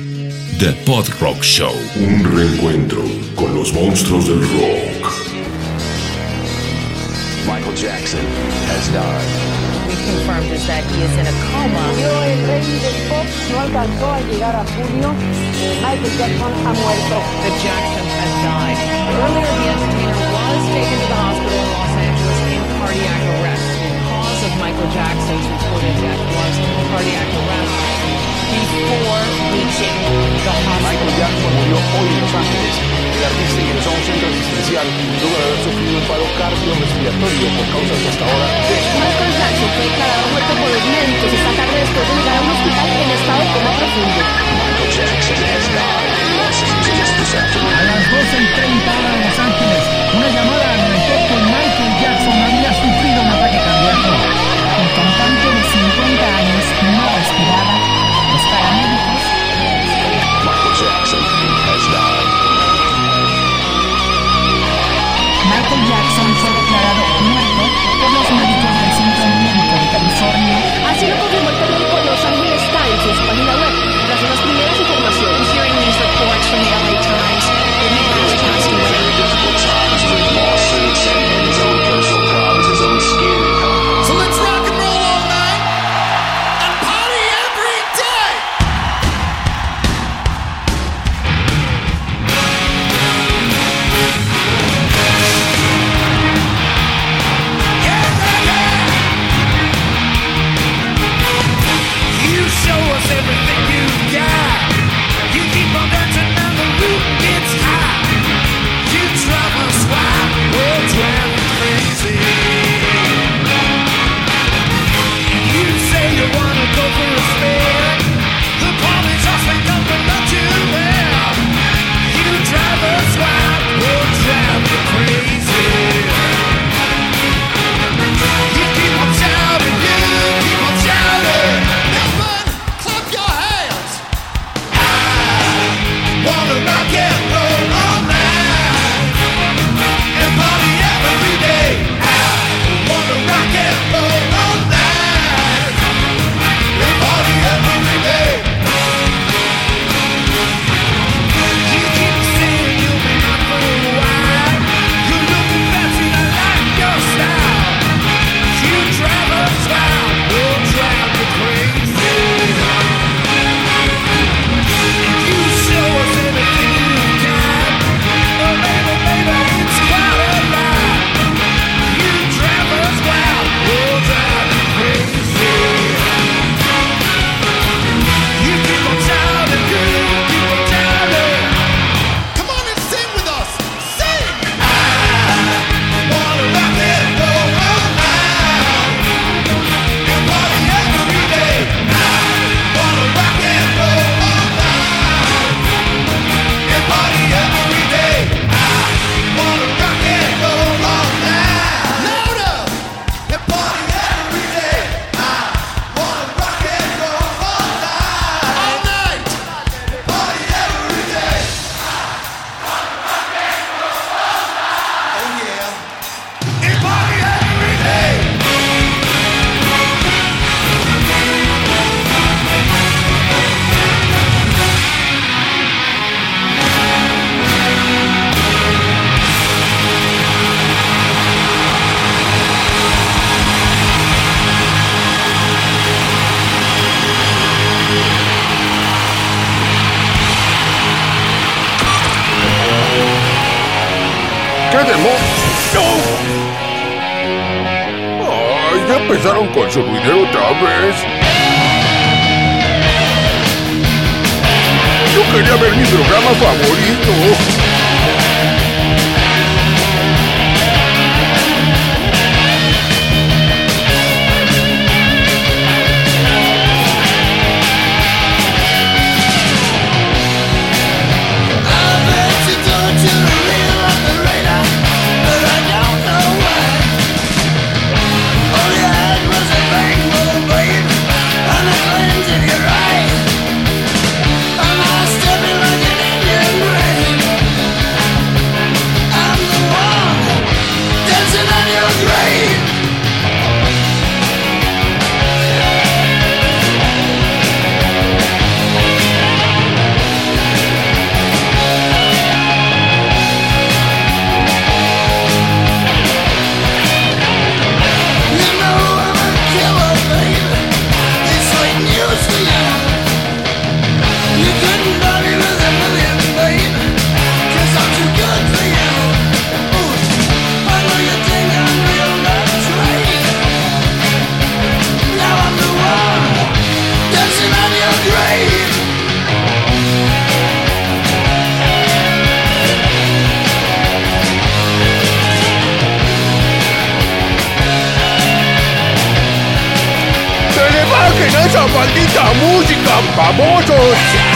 The Pod Rock Show. Un reencuentro con los monstruos del rock. Michael Jackson has died. We confirmed is that he is in a coma. el rey del pop no alcanzó a llegar a junio. Michael Jackson ha muerto. That Jackson has died. Earlier, the entertainer was taken to the hospital in Los Angeles in cardiac arrest. The cause of Michael Jackson's reported death was cardiac arrest before reaching the hospital. Michael Jackson murió hoy en Los Ángeles. El artista ingresó a un centro asistencial luego de haber sufrido un paro cardiorrespiratorio por causas hasta ahora Michael Jackson fue declarado muerto por los médicos esta tarde después de llegar a un hospital en estado de coma profundo. Michael Jackson has died in Los Angeles this afternoon. A las 12 y 30 horas de Los Ángeles, una llamada adelantó que Michael Jackson había sufrido un ataque cardíaco. El cantante de 50 años no respiraba. Su video otra vez! Yo quería ver mi programa favorito. Famosos!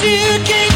to gain.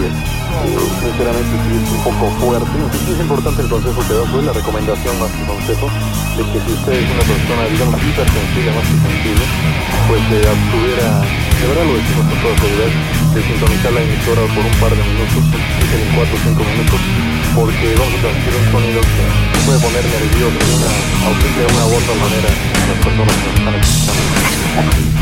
Sinceramente sí es un poco fuerte. Es importante el consejo que da, pues la recomendación más que consejo, es que si usted es una persona, digamos, hipersensible, más que sensible, pues eh, abstuviera, de verdad lo decimos con toda seguridad, de sintonizar la emisora por un par de minutos, en 4 o 5 minutos, porque vamos a transmitir un sonido que puede poner nervioso a usted de una u otra manera las personas que están escuchando.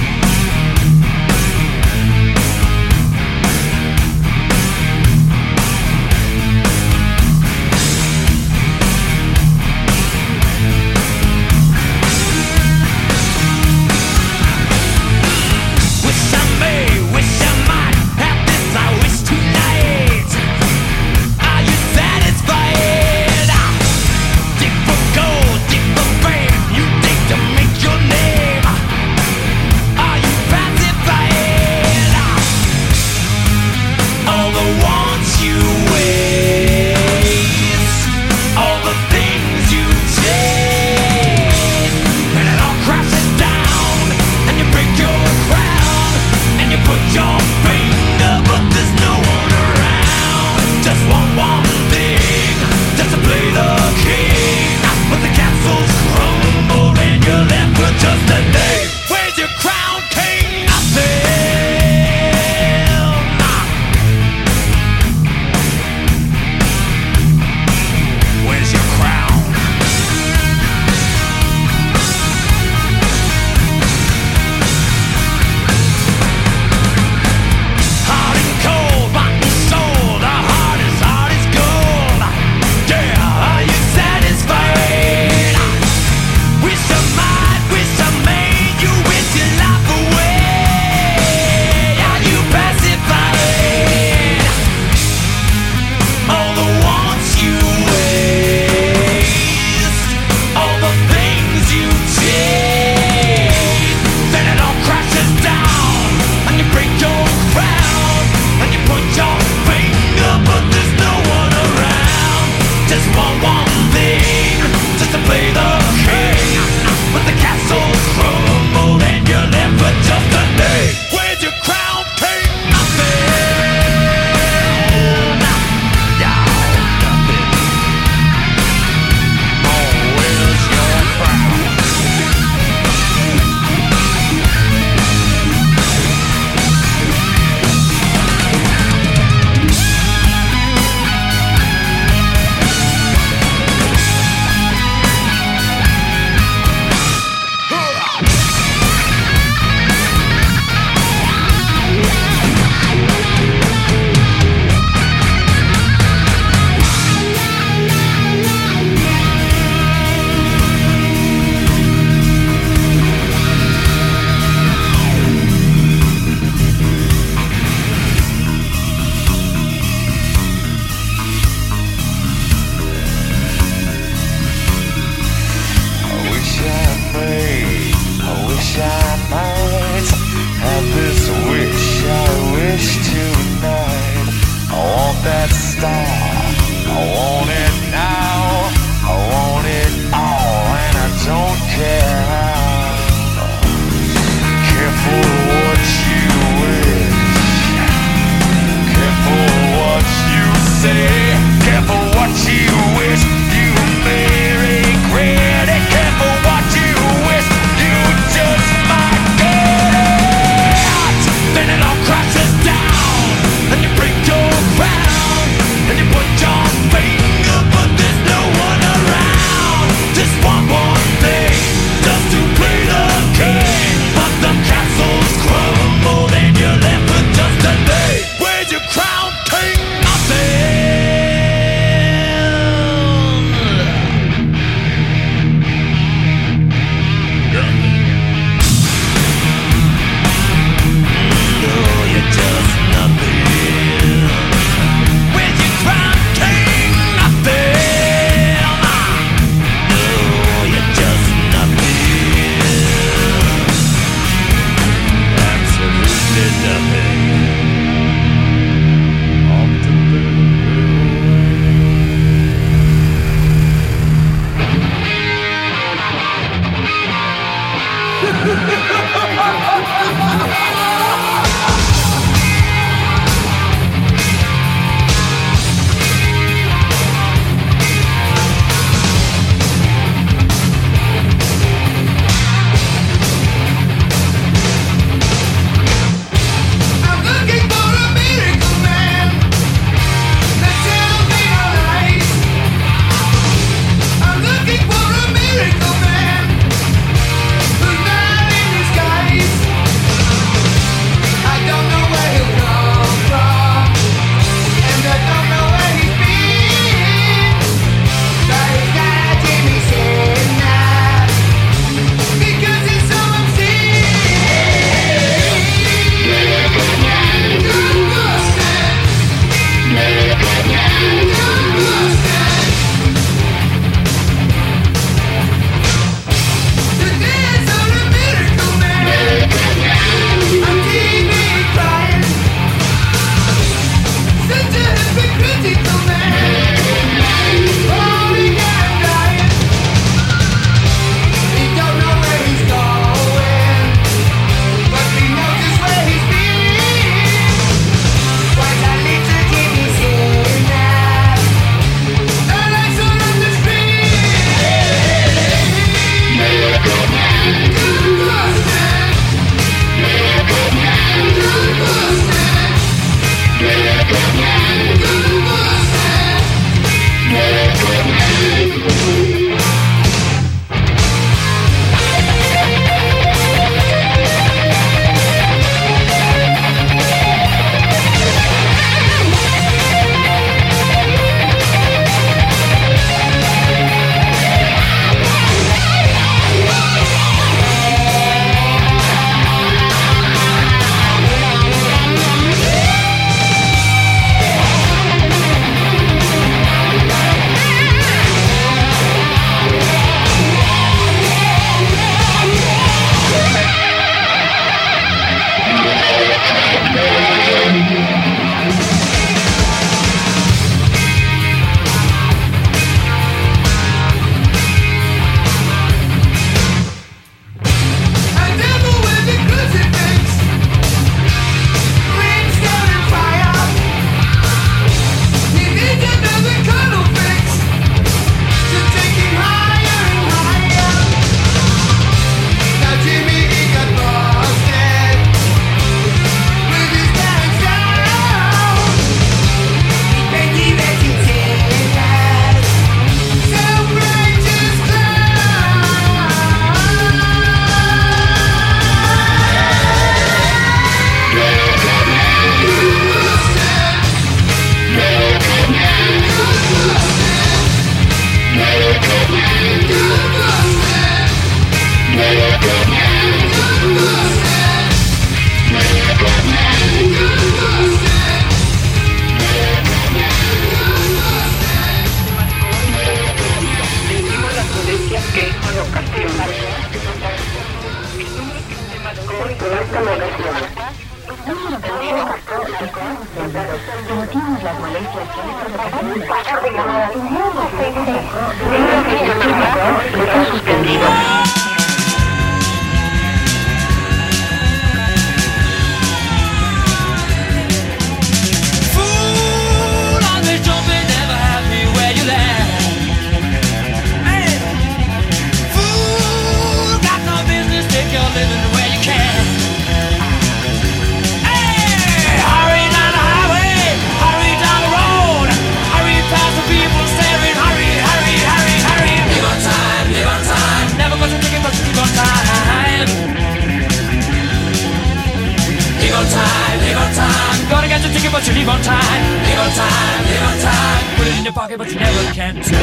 Pocket, but you never can tell.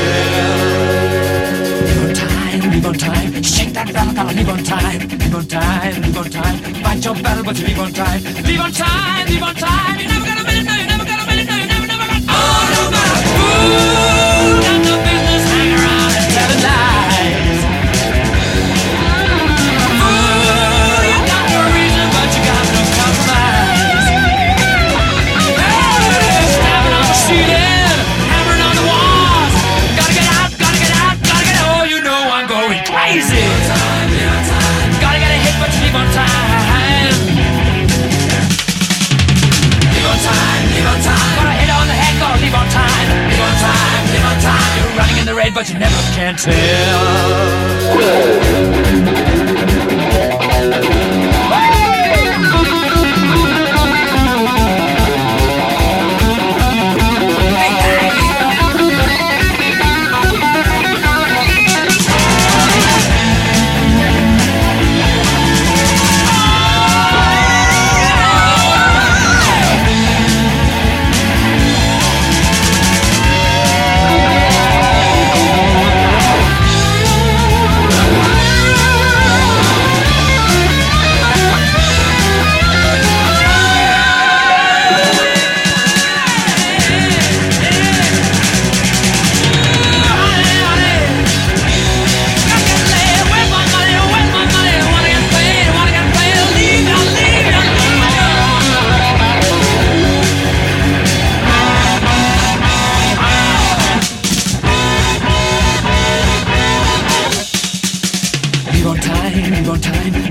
Live on time, live on time. Shake that gotta live on time. Live on time, live on time. Fight your battle, but you live on time. Live on time, live on time. You never got a minute, no, you never got a minute, no, you never, never got. Oh, no matter who got but you never can tell.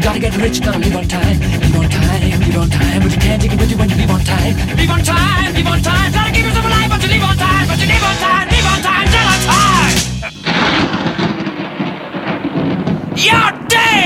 Gotta get rich, gotta live on time. Leave on time, leave on time. But you can't take it with you when you leave on time. Leave on time, leave on time. Gotta give yourself a life, but you leave on time. But you leave on time, leave on time, till on time. You're dead!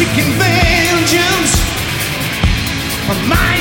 Seeking vengeance. My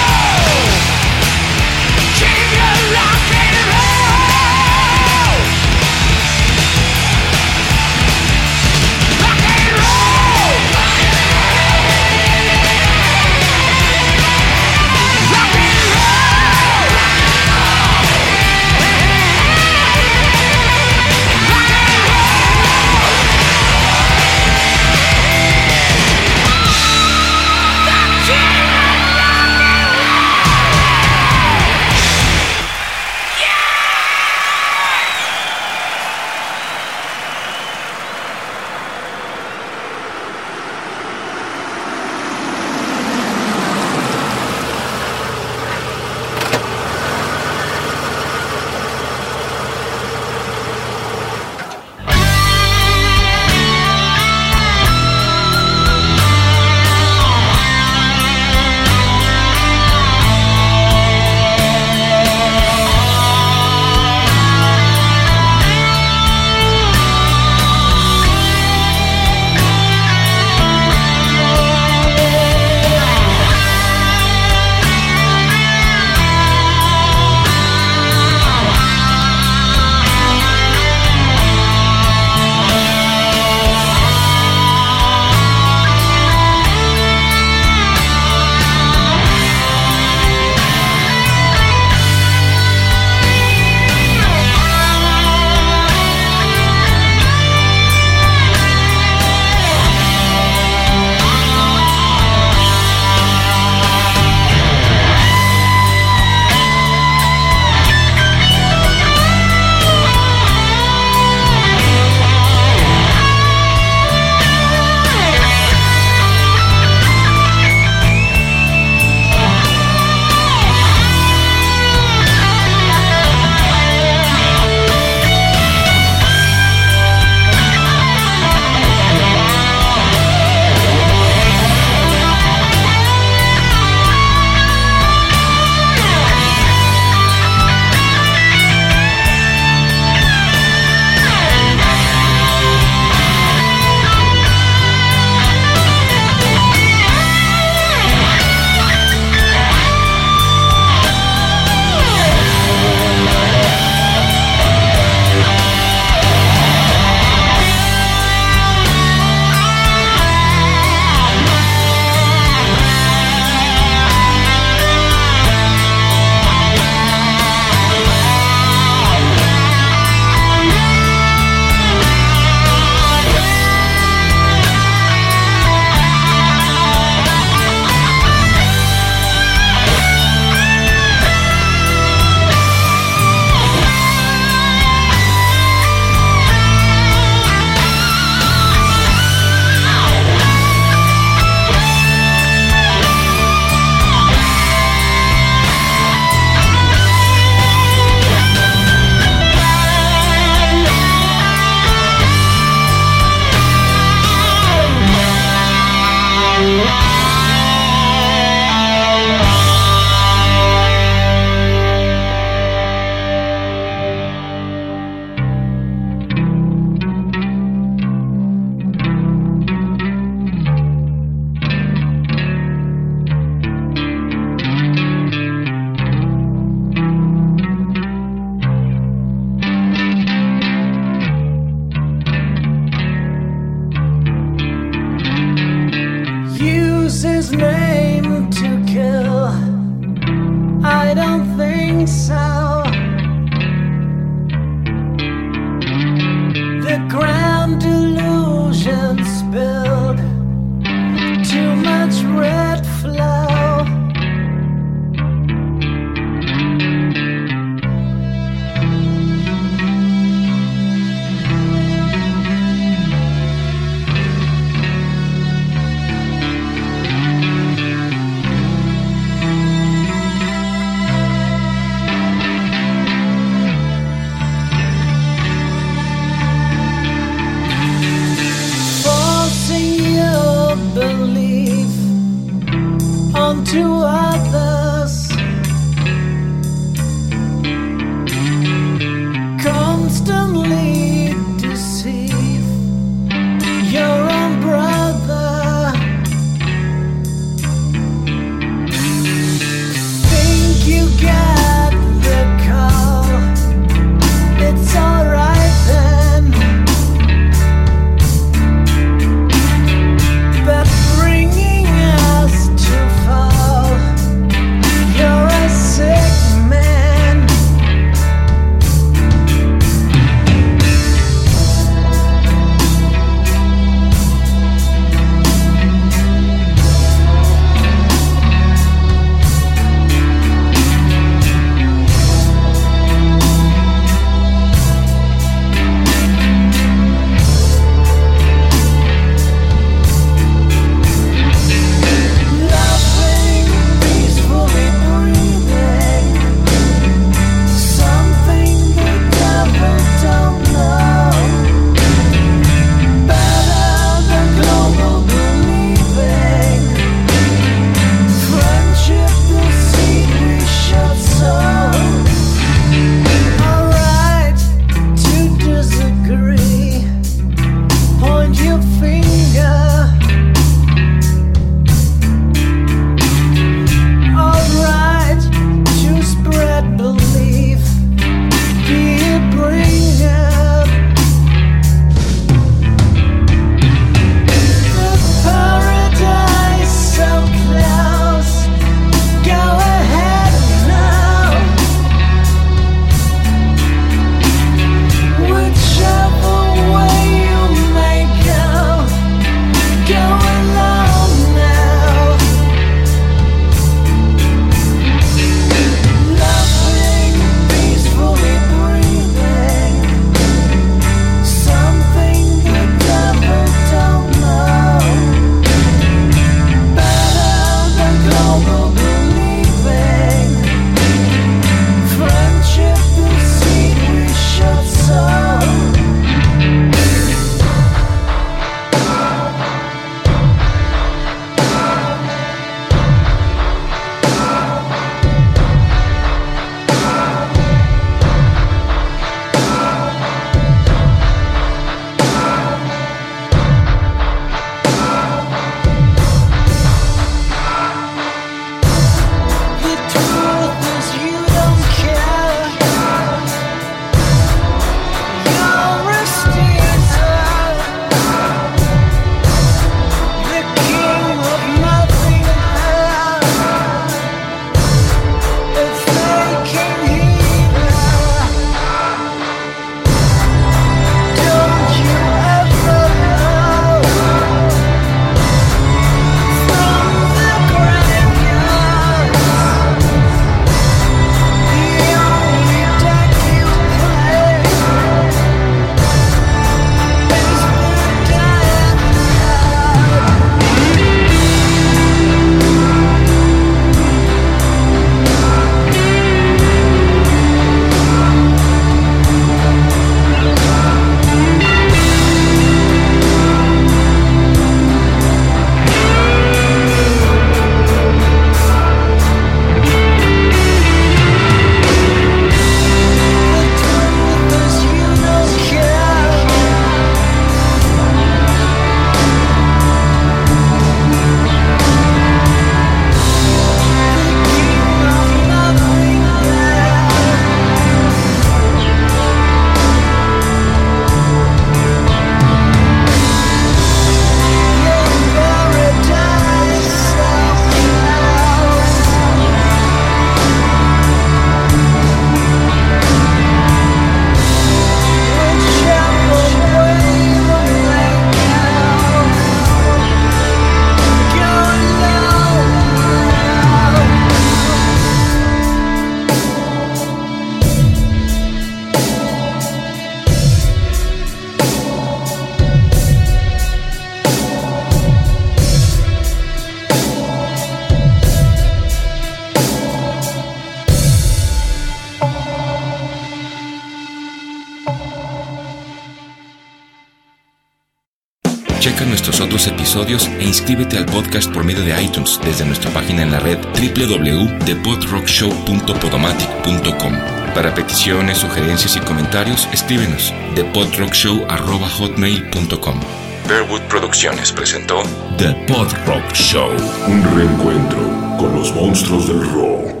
inscríbete al podcast por medio de iTunes desde nuestra página en la red www.thepodrockshow.podomatic.com. Para peticiones, sugerencias y comentarios, escríbenos thepodrockshow.hotmail.com. Bearwood Producciones presentó The Pod Rock Show. Un reencuentro con los monstruos del rock.